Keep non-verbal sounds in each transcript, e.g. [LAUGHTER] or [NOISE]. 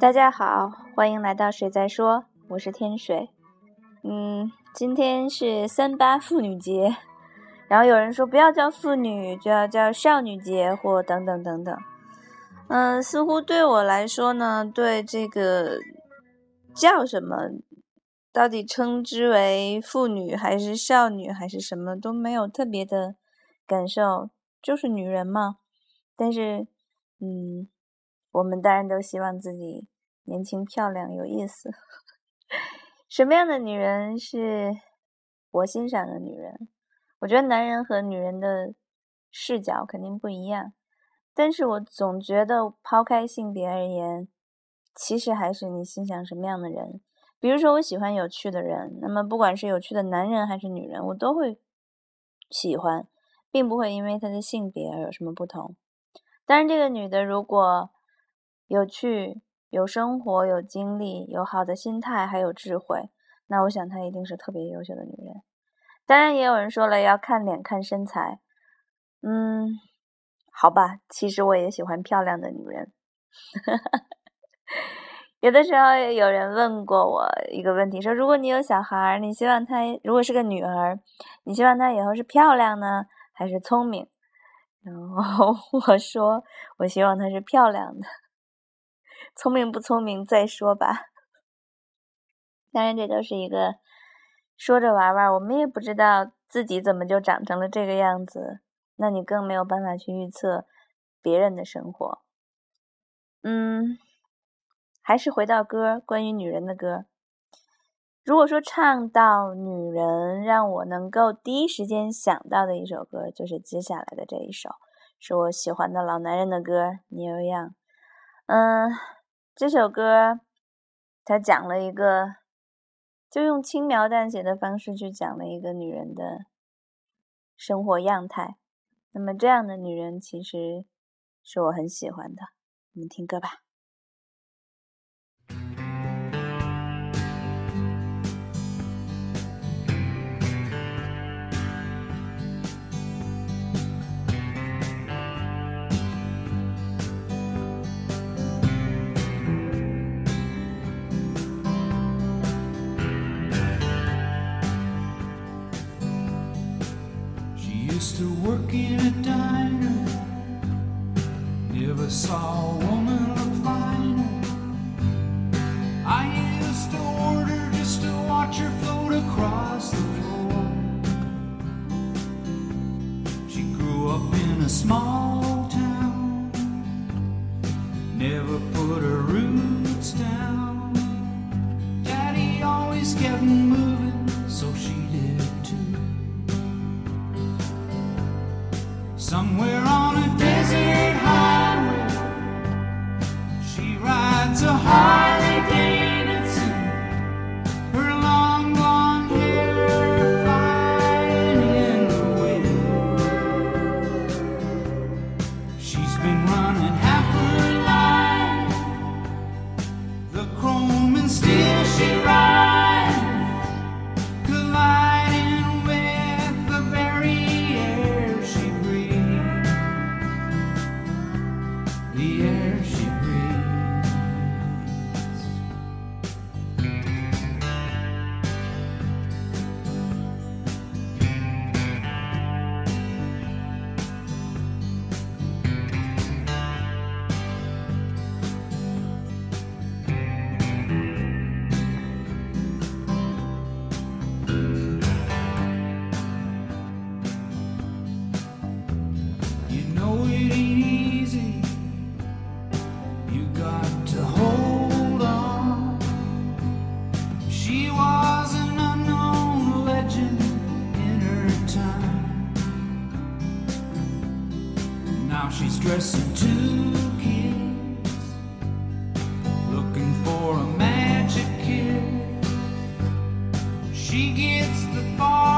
大家好，欢迎来到水在说，我是天水。嗯，今天是三八妇女节，然后有人说不要叫妇女，就要叫少女节或等等等等。嗯，似乎对我来说呢，对这个叫什么，到底称之为妇女还是少女还是什么都没有特别的感受，就是女人嘛。但是，嗯。我们当然都希望自己年轻、漂亮、有意思。[LAUGHS] 什么样的女人是我欣赏的女人？我觉得男人和女人的视角肯定不一样，但是我总觉得抛开性别而言，其实还是你欣赏什么样的人。比如说，我喜欢有趣的人，那么不管是有趣的男人还是女人，我都会喜欢，并不会因为他的性别而有什么不同。当然，这个女的如果……有趣、有生活、有经历、有好的心态，还有智慧，那我想她一定是特别优秀的女人。当然，也有人说了要看脸、看身材。嗯，好吧，其实我也喜欢漂亮的女人。[LAUGHS] 有的时候有人问过我一个问题，说如果你有小孩，你希望她如果是个女儿，你希望她以后是漂亮呢，还是聪明？然后 [LAUGHS] 我说，我希望她是漂亮的。聪明不聪明再说吧，当然这都是一个说着玩玩，我们也不知道自己怎么就长成了这个样子，那你更没有办法去预测别人的生活。嗯，还是回到歌，关于女人的歌。如果说唱到女人，让我能够第一时间想到的一首歌，就是接下来的这一首，是我喜欢的老男人的歌《牛羊》。嗯。这首歌，它讲了一个，就用轻描淡写的方式去讲了一个女人的生活样态。那么，这样的女人其实是我很喜欢的。我们听歌吧。To work in a diner. Never saw a woman look finer. I used to order just to watch her float across the floor. She grew up in a small Somewhere dressing two kids, looking for a magic kiss. She gets the faraway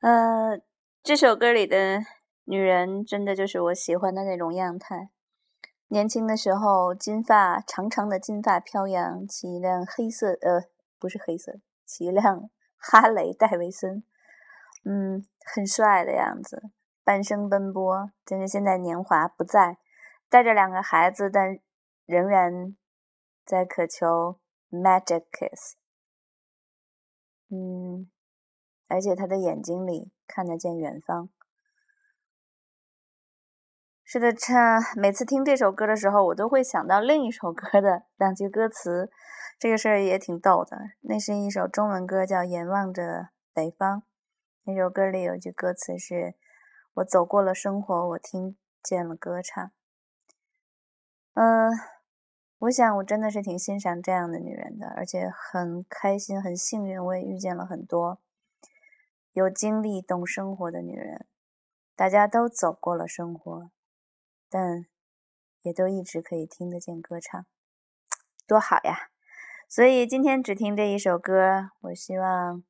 呃，这首歌里的女人真的就是我喜欢的那种样态。年轻的时候，金发长长的金发飘扬，骑一辆黑色呃不是黑色，骑一辆 [LAUGHS] 哈雷戴维森，嗯，很帅的样子，半生奔波。但是现在年华不在，带着两个孩子，但仍然在渴求 magic kiss。嗯，而且他的眼睛里看得见远方。是的，唱 [LAUGHS] 每次听这首歌的时候，我都会想到另一首歌的两句歌词，这个事儿也挺逗的。那是一首中文歌，叫《眼望着北方》。那首歌里有句歌词是：“我走过了生活，我听见了歌唱。”嗯，我想我真的是挺欣赏这样的女人的，而且很开心、很幸运，我也遇见了很多有经历、懂生活的女人。大家都走过了生活。但也都一直可以听得见歌唱，[TSK] 多好呀！所以今天只听这一首歌，我希望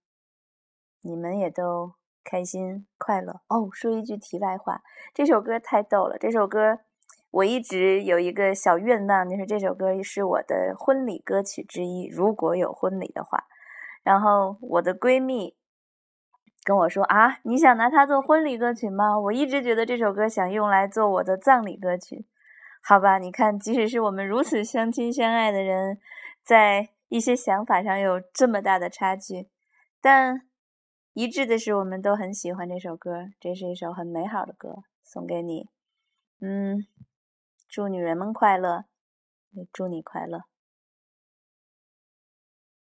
你们也都开心快乐哦。说一句题外话，这首歌太逗了。这首歌我一直有一个小愿望，就是这首歌是我的婚礼歌曲之一，如果有婚礼的话。然后我的闺蜜。跟我说啊，你想拿它做婚礼歌曲吗？我一直觉得这首歌想用来做我的葬礼歌曲，好吧？你看，即使是我们如此相亲相爱的人，在一些想法上有这么大的差距，但一致的是，我们都很喜欢这首歌。这是一首很美好的歌，送给你。嗯，祝女人们快乐，也祝你快乐。